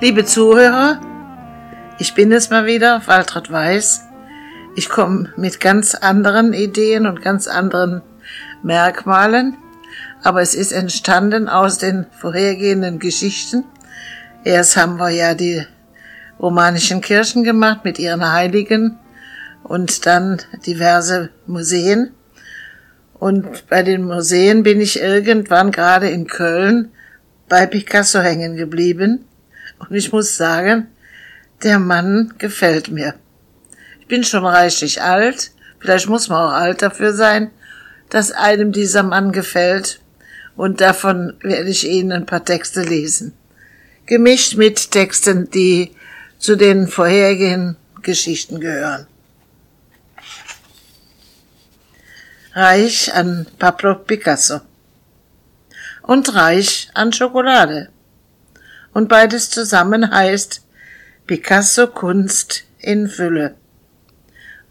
Liebe Zuhörer, ich bin es mal wieder, Waltraud Weiß. Ich komme mit ganz anderen Ideen und ganz anderen Merkmalen, aber es ist entstanden aus den vorhergehenden Geschichten. Erst haben wir ja die romanischen Kirchen gemacht mit ihren Heiligen und dann diverse Museen. Und bei den Museen bin ich irgendwann gerade in Köln bei Picasso hängen geblieben. Und ich muss sagen, der Mann gefällt mir. Ich bin schon reichlich alt, vielleicht muss man auch alt dafür sein, dass einem dieser Mann gefällt. Und davon werde ich Ihnen ein paar Texte lesen. Gemischt mit Texten, die zu den vorherigen Geschichten gehören. Reich an Pablo Picasso und reich an Schokolade. Und beides zusammen heißt Picasso Kunst in Fülle.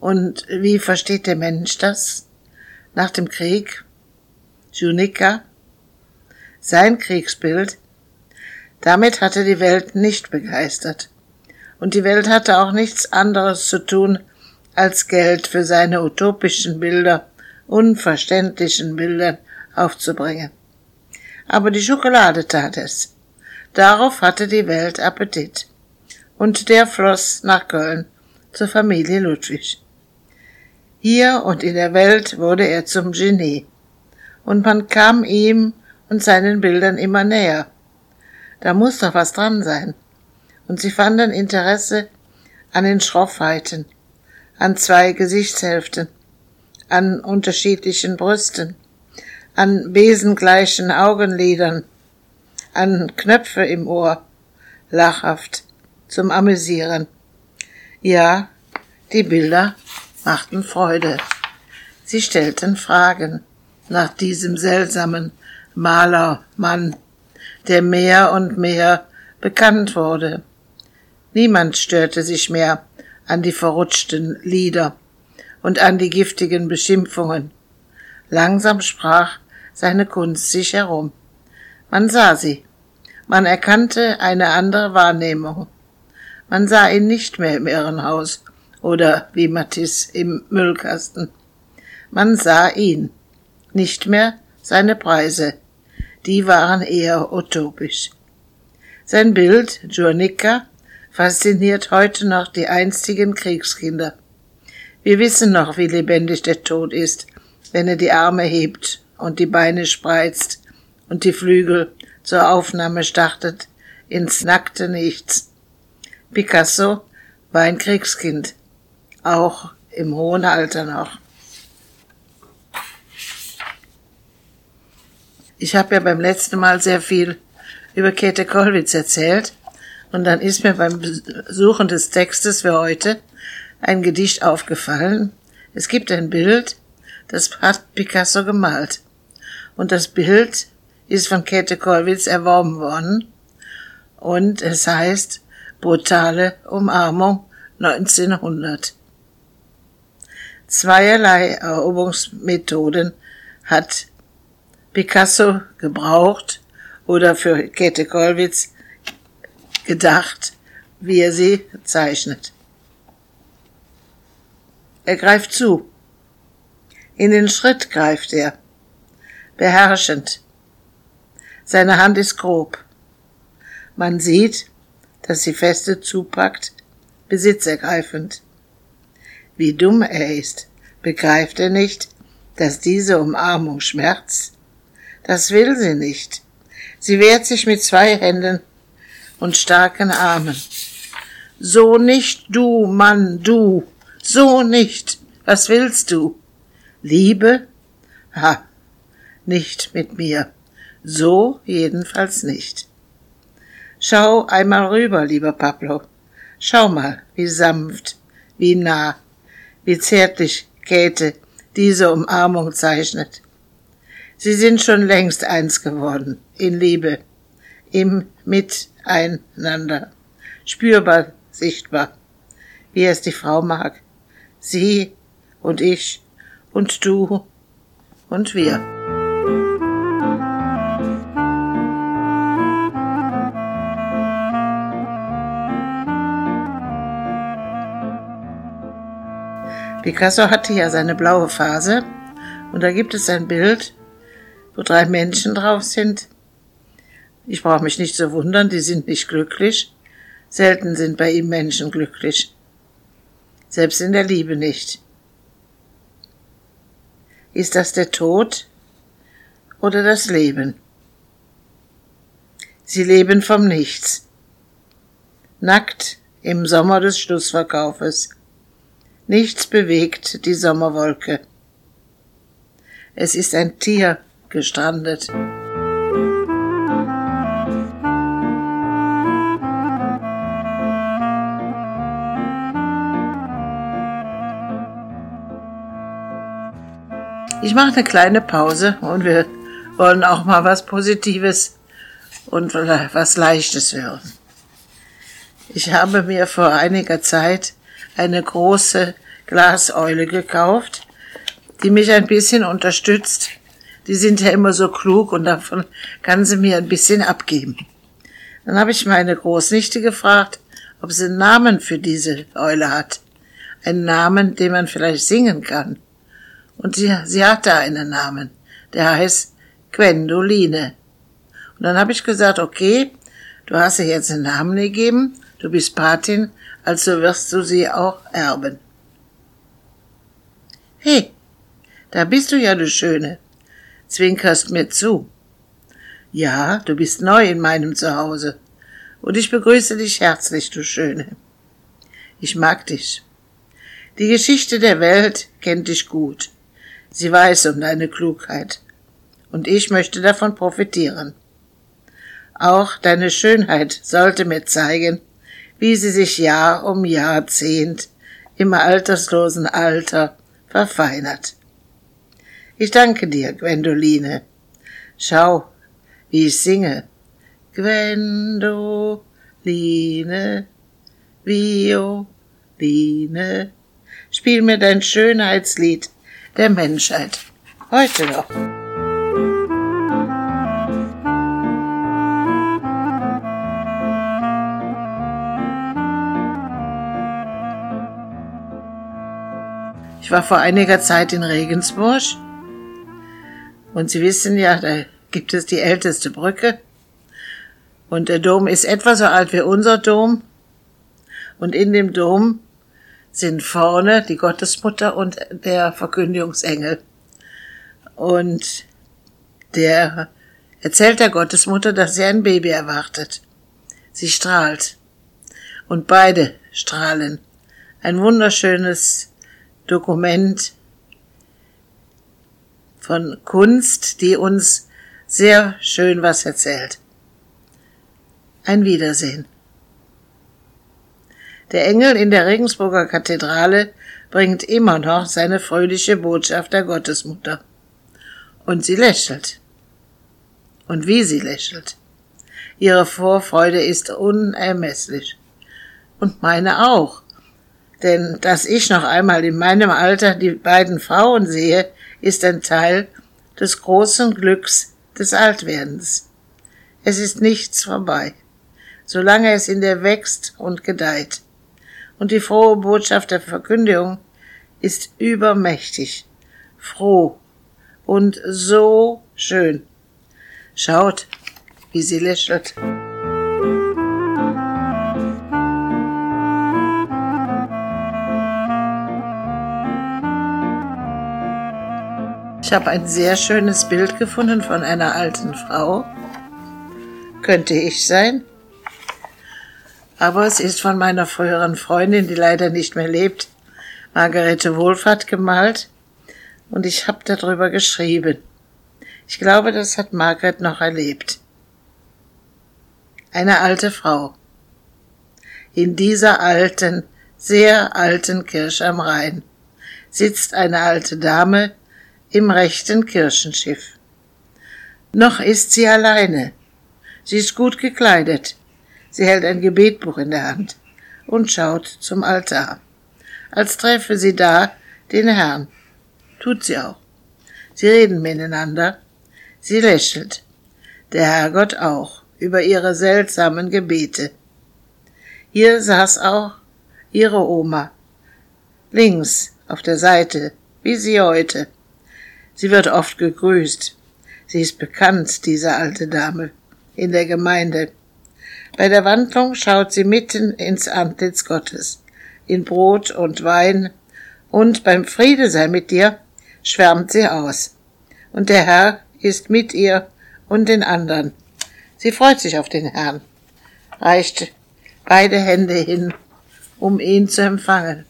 Und wie versteht der Mensch das? Nach dem Krieg? Junica? Sein Kriegsbild? Damit hatte die Welt nicht begeistert. Und die Welt hatte auch nichts anderes zu tun, als Geld für seine utopischen Bilder, unverständlichen Bilder aufzubringen aber die Schokolade tat es. Darauf hatte die Welt Appetit. Und der floss nach Köln zur Familie Ludwig. Hier und in der Welt wurde er zum Genie. Und man kam ihm und seinen Bildern immer näher. Da muss doch was dran sein. Und sie fanden Interesse an den Schroffheiten, an zwei Gesichtshälften, an unterschiedlichen Brüsten, an besengleichen Augenlidern, an Knöpfe im Ohr, lachhaft, zum Amüsieren. Ja, die Bilder machten Freude. Sie stellten Fragen nach diesem seltsamen Malermann, der mehr und mehr bekannt wurde. Niemand störte sich mehr an die verrutschten Lieder und an die giftigen Beschimpfungen. Langsam sprach seine Kunst sich herum. Man sah sie. Man erkannte eine andere Wahrnehmung. Man sah ihn nicht mehr im Irrenhaus oder wie Matisse im Müllkasten. Man sah ihn, nicht mehr seine Preise. Die waren eher utopisch. Sein Bild, Journica, fasziniert heute noch die einstigen Kriegskinder. Wir wissen noch, wie lebendig der Tod ist, wenn er die Arme hebt und die Beine spreizt und die Flügel zur Aufnahme startet ins nackte Nichts. Picasso war ein Kriegskind, auch im hohen Alter noch. Ich habe ja beim letzten Mal sehr viel über Käthe Kollwitz erzählt und dann ist mir beim Suchen des Textes für heute ein Gedicht aufgefallen. Es gibt ein Bild, das hat Picasso gemalt und das Bild ist von Käthe Kollwitz erworben worden und es heißt Brutale Umarmung 1900. Zweierlei Eroberungsmethoden hat Picasso gebraucht oder für Käthe Kollwitz gedacht, wie er sie zeichnet. Er greift zu. In den Schritt greift er beherrschend. Seine Hand ist grob. Man sieht, dass sie feste zupackt, besitzergreifend. Wie dumm er ist, begreift er nicht, dass diese Umarmung schmerzt? Das will sie nicht. Sie wehrt sich mit zwei Händen und starken Armen. So nicht du, Mann, du, so nicht. Was willst du? Liebe? Ha, nicht mit mir. So jedenfalls nicht. Schau einmal rüber, lieber Pablo. Schau mal, wie sanft, wie nah, wie zärtlich Käthe diese Umarmung zeichnet. Sie sind schon längst eins geworden, in Liebe, im Miteinander, spürbar, sichtbar, wie es die Frau mag. Sie und ich und du und wir. Picasso hatte ja seine blaue Phase und da gibt es ein Bild, wo drei Menschen drauf sind. Ich brauche mich nicht zu wundern, die sind nicht glücklich. Selten sind bei ihm Menschen glücklich. Selbst in der Liebe nicht. Ist das der Tod oder das Leben? Sie leben vom Nichts. Nackt im Sommer des Schlussverkaufes. Nichts bewegt die Sommerwolke. Es ist ein Tier gestrandet. Ich mache eine kleine Pause und wir wollen auch mal was Positives und was Leichtes hören. Ich habe mir vor einiger Zeit eine große Glaseule gekauft, die mich ein bisschen unterstützt. Die sind ja immer so klug und davon kann sie mir ein bisschen abgeben. Dann habe ich meine Großnichte gefragt, ob sie einen Namen für diese Eule hat. Einen Namen, den man vielleicht singen kann. Und sie, sie hatte einen Namen. Der heißt Gwendoline. Und dann habe ich gesagt, okay, du hast ihr jetzt einen Namen gegeben, du bist Patin, also wirst du sie auch erben. Hey, da bist du ja, du Schöne. Zwinkerst mir zu. Ja, du bist neu in meinem Zuhause. Und ich begrüße dich herzlich, du Schöne. Ich mag dich. Die Geschichte der Welt kennt dich gut. Sie weiß um deine Klugheit. Und ich möchte davon profitieren. Auch deine Schönheit sollte mir zeigen, wie sie sich Jahr um Jahrzehnt im alterslosen Alter verfeinert. Ich danke dir, Gwendoline. Schau, wie ich singe. Gwendoline, Violine, spiel mir dein Schönheitslied der Menschheit. Heute noch. Ich war vor einiger Zeit in Regensburg und Sie wissen ja, da gibt es die älteste Brücke und der Dom ist etwa so alt wie unser Dom und in dem Dom sind vorne die Gottesmutter und der Verkündigungsengel. Und der erzählt der Gottesmutter, dass sie ein Baby erwartet. Sie strahlt. Und beide strahlen. Ein wunderschönes Dokument von Kunst, die uns sehr schön was erzählt. Ein Wiedersehen. Der Engel in der Regensburger Kathedrale bringt immer noch seine fröhliche Botschaft der Gottesmutter. Und sie lächelt. Und wie sie lächelt. Ihre Vorfreude ist unermesslich. Und meine auch. Denn dass ich noch einmal in meinem Alter die beiden Frauen sehe, ist ein Teil des großen Glücks des Altwerdens. Es ist nichts vorbei, solange es in der wächst und gedeiht und die frohe Botschaft der Verkündigung ist übermächtig, froh und so schön. Schaut, wie sie lächelt. Ich habe ein sehr schönes Bild gefunden von einer alten Frau. Könnte ich sein? aber es ist von meiner früheren Freundin, die leider nicht mehr lebt, Margarete Wohlfahrt gemalt und ich habe darüber geschrieben. Ich glaube, das hat Margaret noch erlebt. Eine alte Frau. In dieser alten, sehr alten Kirche am Rhein sitzt eine alte Dame im rechten Kirchenschiff. Noch ist sie alleine. Sie ist gut gekleidet, Sie hält ein Gebetbuch in der Hand und schaut zum Altar, als treffe sie da den Herrn. Tut sie auch. Sie reden miteinander. Sie lächelt. Der Herrgott auch über ihre seltsamen Gebete. Hier saß auch ihre Oma. Links auf der Seite, wie sie heute. Sie wird oft gegrüßt. Sie ist bekannt, diese alte Dame, in der Gemeinde. Bei der Wandlung schaut sie mitten ins Antlitz Gottes, in Brot und Wein, und beim Friede sei mit dir schwärmt sie aus. Und der Herr ist mit ihr und den anderen. Sie freut sich auf den Herrn, reicht beide Hände hin, um ihn zu empfangen.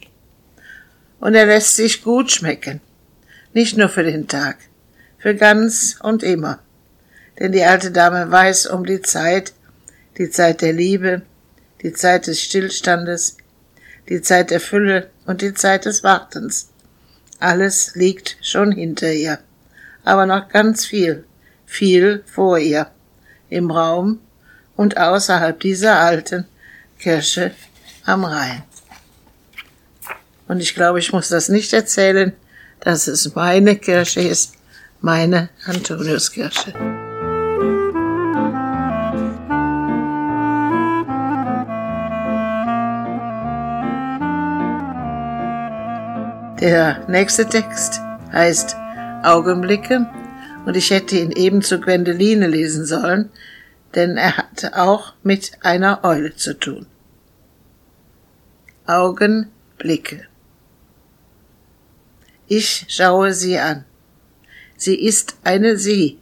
Und er lässt sich gut schmecken, nicht nur für den Tag, für ganz und immer. Denn die alte Dame weiß um die Zeit, die Zeit der Liebe, die Zeit des Stillstandes, die Zeit der Fülle und die Zeit des Wartens. Alles liegt schon hinter ihr, aber noch ganz viel, viel vor ihr, im Raum und außerhalb dieser alten Kirche am Rhein. Und ich glaube, ich muss das nicht erzählen, dass es meine Kirche ist, meine Antoniuskirche. Der nächste Text heißt Augenblicke und ich hätte ihn eben zu Gwendoline lesen sollen, denn er hat auch mit einer Eule zu tun. Augenblicke. Ich schaue sie an. Sie ist eine Sie.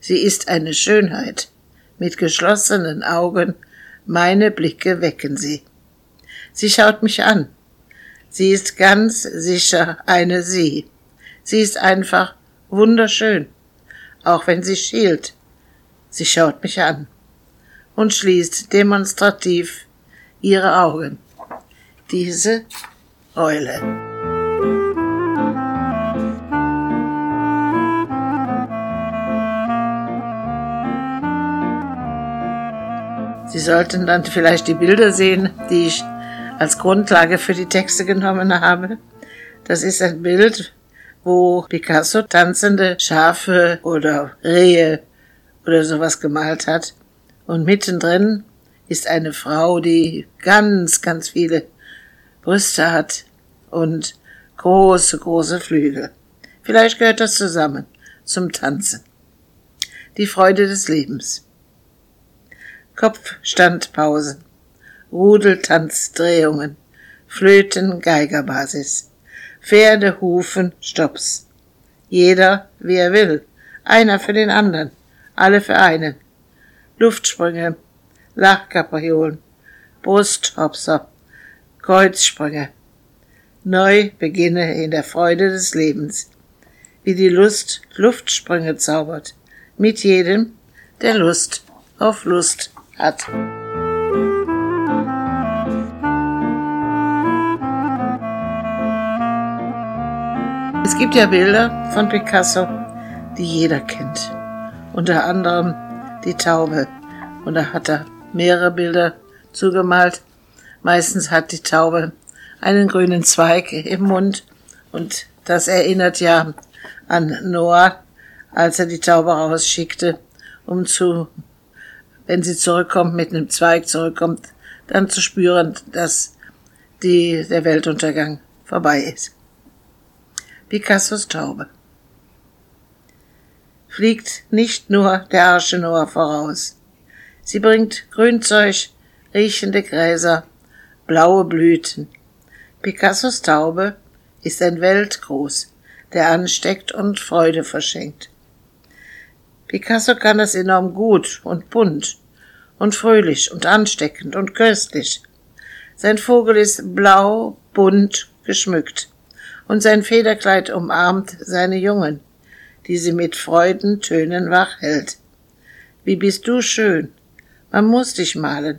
Sie ist eine Schönheit. Mit geschlossenen Augen meine Blicke wecken sie. Sie schaut mich an. Sie ist ganz sicher eine Sie. Sie ist einfach wunderschön, auch wenn sie schielt. Sie schaut mich an und schließt demonstrativ ihre Augen. Diese Eule. Sollten dann vielleicht die Bilder sehen, die ich als Grundlage für die Texte genommen habe. Das ist ein Bild, wo Picasso tanzende Schafe oder Rehe oder sowas gemalt hat. Und mittendrin ist eine Frau, die ganz, ganz viele Brüste hat und große, große Flügel. Vielleicht gehört das zusammen zum Tanzen. Die Freude des Lebens. Kopfstandpausen. Rudeltanzdrehungen, Flöten, Geigerbasis, Pferde, Hufen, Stops. Jeder, wie er will, einer für den anderen, alle für einen. Luftsprünge, Lachkapriolen, Brusthopser, Kreuzsprünge. Neu beginne in der Freude des Lebens, wie die Lust Luftsprünge zaubert, mit jedem, der Lust auf Lust hat. Es gibt ja Bilder von Picasso, die jeder kennt. Unter anderem die Taube. Und da hat er mehrere Bilder zugemalt. Meistens hat die Taube einen grünen Zweig im Mund. Und das erinnert ja an Noah, als er die Taube rausschickte, um zu, wenn sie zurückkommt, mit einem Zweig zurückkommt, dann zu spüren, dass die, der Weltuntergang vorbei ist. Picassos Taube. Fliegt nicht nur der Arsche Noah voraus. Sie bringt Grünzeug, riechende Gräser, blaue Blüten. Picassos Taube ist ein Weltgruß, der ansteckt und Freude verschenkt. Picasso kann es enorm gut und bunt und fröhlich und ansteckend und köstlich. Sein Vogel ist blau, bunt, geschmückt und sein Federkleid umarmt seine Jungen, die sie mit Freudentönen wach hält. Wie bist du schön. Man muss dich malen.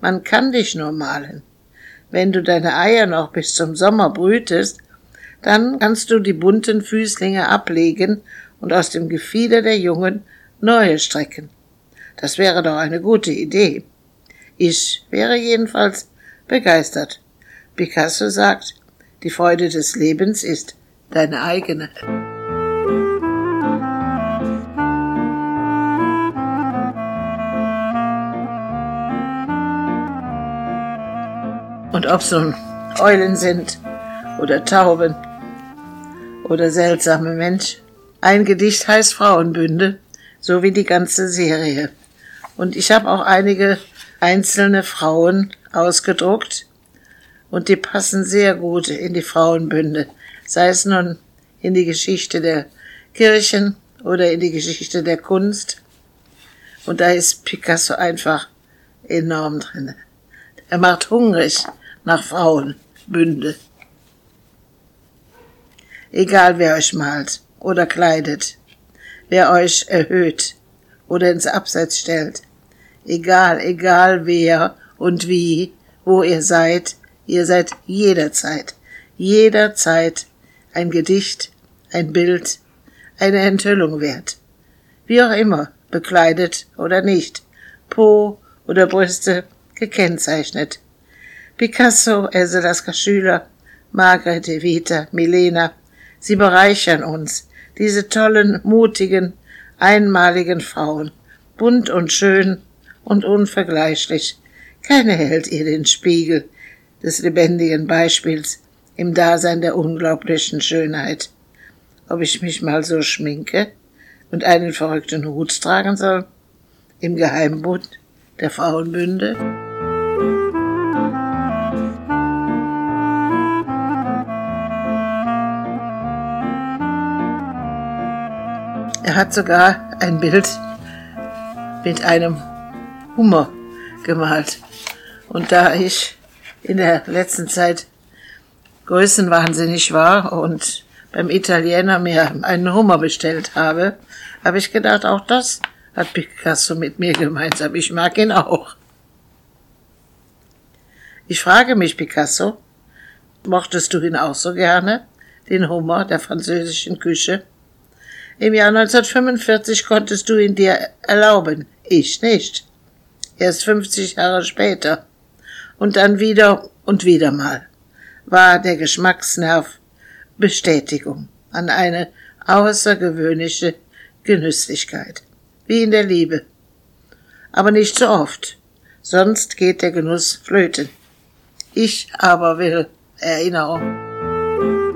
Man kann dich nur malen. Wenn du deine Eier noch bis zum Sommer brütest, dann kannst du die bunten Füßlinge ablegen und aus dem Gefieder der Jungen neue strecken. Das wäre doch eine gute Idee. Ich wäre jedenfalls begeistert. Picasso sagt, die Freude des Lebens ist deine eigene. Und ob es nun Eulen sind oder Tauben oder seltsame Mensch. Ein Gedicht heißt Frauenbünde, so wie die ganze Serie. Und ich habe auch einige einzelne Frauen ausgedruckt und die passen sehr gut in die Frauenbünde, sei es nun in die Geschichte der Kirchen oder in die Geschichte der Kunst. Und da ist Picasso einfach enorm drin. Er macht hungrig nach Frauenbünde. Egal wer euch malt oder kleidet, wer euch erhöht oder ins Abseits stellt, egal, egal wer und wie, wo ihr seid, ihr seid jederzeit, jederzeit ein Gedicht, ein Bild, eine Enthüllung wert. Wie auch immer, bekleidet oder nicht, Po oder Brüste gekennzeichnet. Picasso, Else Lasker Schüler, Margret Evita, Milena, sie bereichern uns, diese tollen, mutigen, einmaligen Frauen, bunt und schön und unvergleichlich. Keine hält ihr den Spiegel des lebendigen Beispiels im Dasein der unglaublichen Schönheit. Ob ich mich mal so schminke und einen verrückten Hut tragen soll? Im Geheimbund der Frauenbünde? Er hat sogar ein Bild mit einem Hummer gemalt. Und da ich in der letzten Zeit größenwahnsinnig war und beim Italiener mir einen Hummer bestellt habe, habe ich gedacht, auch das hat Picasso mit mir gemeinsam. Ich mag ihn auch. Ich frage mich, Picasso, mochtest du ihn auch so gerne, den Hummer der französischen Küche? Im Jahr 1945 konntest du ihn dir erlauben, ich nicht. Erst 50 Jahre später. Und dann wieder und wieder mal war der Geschmacksnerv Bestätigung an eine außergewöhnliche Genüsslichkeit, wie in der Liebe. Aber nicht so oft, sonst geht der Genuss flöten. Ich aber will Erinnerung.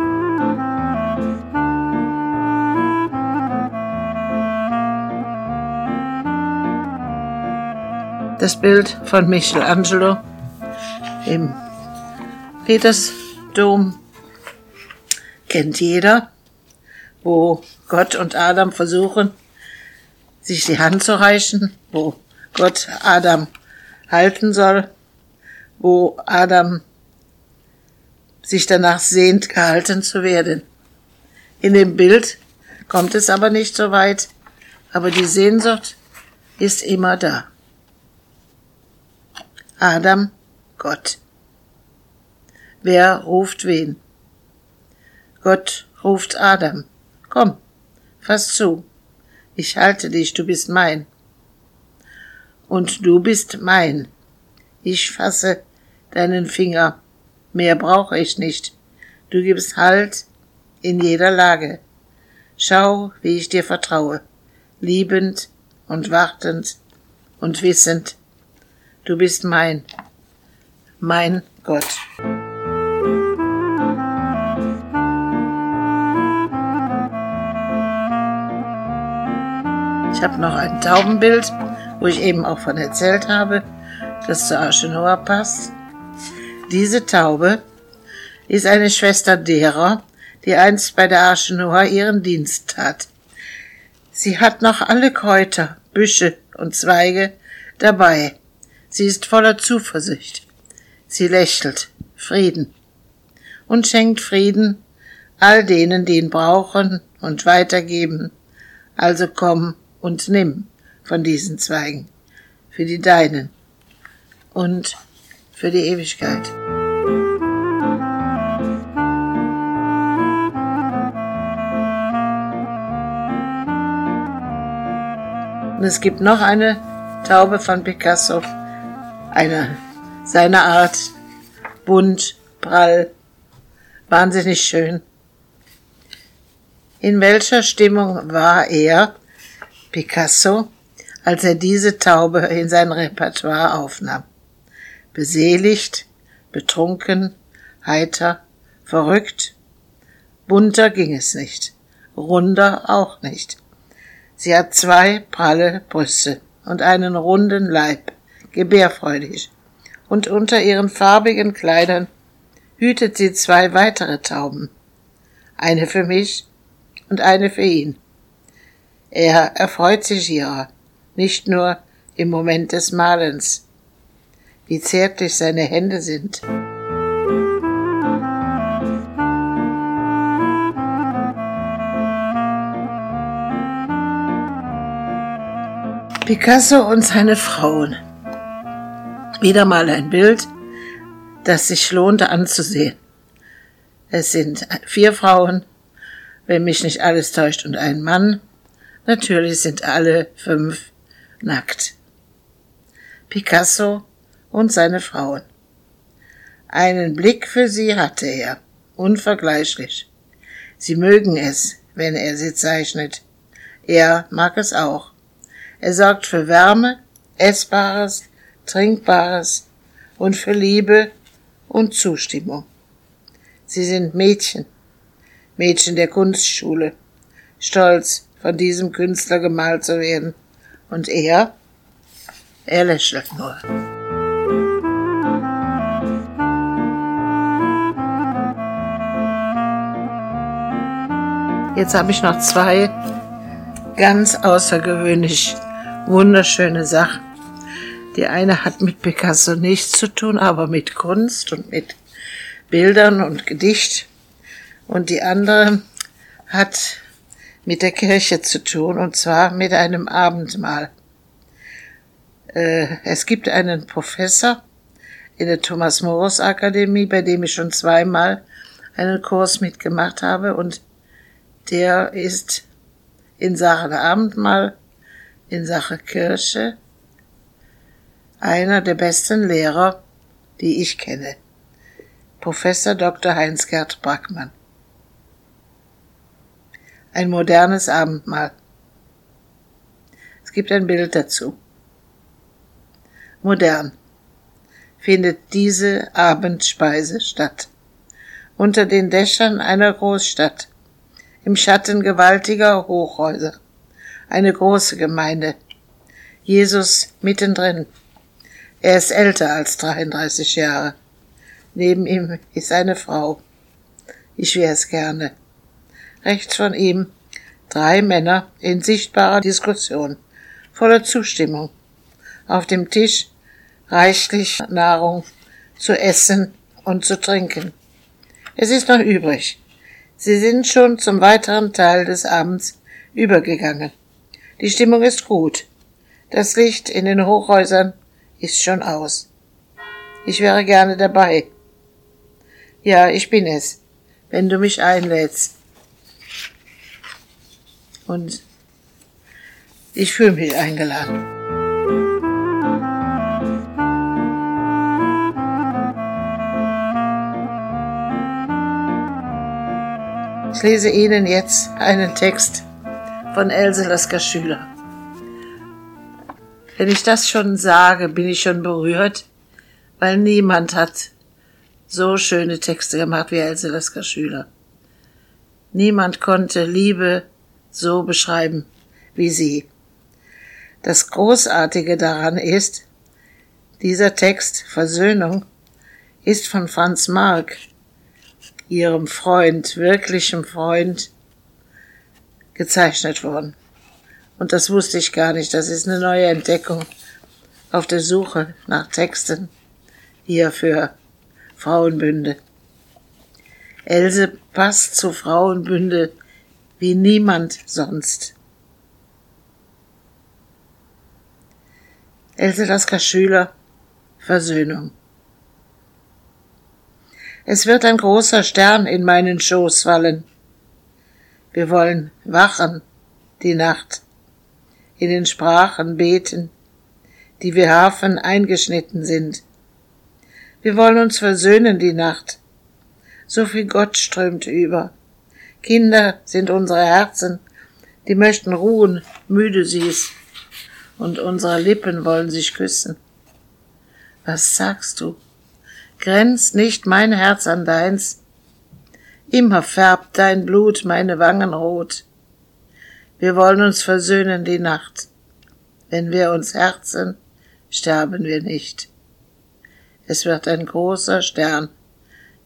Das Bild von Michelangelo im Petersdom kennt jeder, wo Gott und Adam versuchen, sich die Hand zu reichen, wo Gott Adam halten soll, wo Adam sich danach sehnt, gehalten zu werden. In dem Bild kommt es aber nicht so weit, aber die Sehnsucht ist immer da. Adam, Gott. Wer ruft wen? Gott ruft Adam. Komm, fass zu. Ich halte dich, du bist mein. Und du bist mein. Ich fasse deinen Finger. Mehr brauche ich nicht. Du gibst Halt in jeder Lage. Schau, wie ich dir vertraue, liebend und wartend und wissend, Du bist mein, mein Gott. Ich habe noch ein Taubenbild, wo ich eben auch von erzählt habe, das zur Arche Noah passt. Diese Taube ist eine Schwester derer, die einst bei der Arche Noah ihren Dienst tat. Sie hat noch alle Kräuter, Büsche und Zweige dabei, Sie ist voller Zuversicht. Sie lächelt Frieden und schenkt Frieden all denen, die ihn brauchen und weitergeben. Also komm und nimm von diesen Zweigen für die Deinen und für die Ewigkeit. Und es gibt noch eine Taube von Picasso, eine seiner Art, bunt, prall, wahnsinnig schön. In welcher Stimmung war er, Picasso, als er diese Taube in sein Repertoire aufnahm? Beseligt, betrunken, heiter, Verrückt. Bunter ging es nicht. Runder auch nicht. Sie hat zwei pralle Brüste und einen runden Leib, gebärfreudig. Und unter ihren farbigen Kleidern hütet sie zwei weitere Tauben. Eine für mich und eine für ihn. Er erfreut sich ihrer, nicht nur im Moment des Malens. Wie zärtlich seine Hände sind. Picasso und seine Frauen. Wieder mal ein Bild, das sich lohnte anzusehen. Es sind vier Frauen, wenn mich nicht alles täuscht, und ein Mann. Natürlich sind alle fünf nackt. Picasso und seine Frauen. Einen Blick für sie hatte er, unvergleichlich. Sie mögen es, wenn er sie zeichnet. Er mag es auch. Er sorgt für Wärme, Essbares, Trinkbares und für Liebe und Zustimmung. Sie sind Mädchen, Mädchen der Kunstschule, stolz, von diesem Künstler gemalt zu werden. Und er, er lächelt nur. Jetzt habe ich noch zwei ganz außergewöhnlich wunderschöne Sachen. Die eine hat mit Picasso nichts zu tun, aber mit Kunst und mit Bildern und Gedicht. Und die andere hat mit der Kirche zu tun, und zwar mit einem Abendmahl. Äh, es gibt einen Professor in der Thomas Morus Akademie, bei dem ich schon zweimal einen Kurs mitgemacht habe, und der ist in Sachen Abendmahl in Sache Kirche einer der besten Lehrer, die ich kenne. Professor Dr. Heinz-Gerd Brackmann. Ein modernes Abendmahl. Es gibt ein Bild dazu. Modern findet diese Abendspeise statt. Unter den Dächern einer Großstadt, im Schatten gewaltiger Hochhäuser eine große Gemeinde. Jesus mittendrin. Er ist älter als 33 Jahre. Neben ihm ist eine Frau. Ich wär's gerne. Rechts von ihm drei Männer in sichtbarer Diskussion, voller Zustimmung. Auf dem Tisch reichlich Nahrung zu essen und zu trinken. Es ist noch übrig. Sie sind schon zum weiteren Teil des Abends übergegangen. Die Stimmung ist gut. Das Licht in den Hochhäusern ist schon aus. Ich wäre gerne dabei. Ja, ich bin es, wenn du mich einlädst. Und ich fühle mich eingeladen. Ich lese Ihnen jetzt einen Text von Else Lasker Schüler. Wenn ich das schon sage, bin ich schon berührt, weil niemand hat so schöne Texte gemacht wie Else Lasker Schüler. Niemand konnte Liebe so beschreiben wie sie. Das Großartige daran ist, dieser Text Versöhnung ist von Franz Mark, ihrem Freund, wirklichem Freund, gezeichnet worden. Und das wusste ich gar nicht. Das ist eine neue Entdeckung auf der Suche nach Texten hier für Frauenbünde. Else passt zu Frauenbünde wie niemand sonst. Else Lasker Schüler Versöhnung. Es wird ein großer Stern in meinen Schoß fallen wir wollen wachen die Nacht, in den Sprachen beten, die wie Hafen eingeschnitten sind. Wir wollen uns versöhnen die Nacht. So viel Gott strömt über. Kinder sind unsere Herzen, die möchten ruhen, müde sie's, und unsere Lippen wollen sich küssen. Was sagst du? Grenzt nicht mein Herz an deins? Immer färbt dein Blut meine Wangen rot. Wir wollen uns versöhnen die Nacht. Wenn wir uns herzen, sterben wir nicht. Es wird ein großer Stern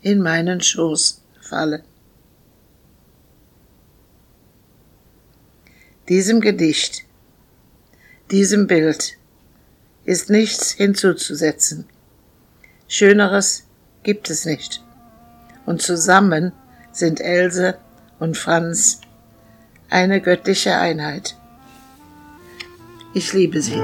in meinen Schoß fallen. Diesem Gedicht, diesem Bild ist nichts hinzuzusetzen. Schöneres gibt es nicht. Und zusammen sind Else und Franz eine göttliche Einheit. Ich liebe sie.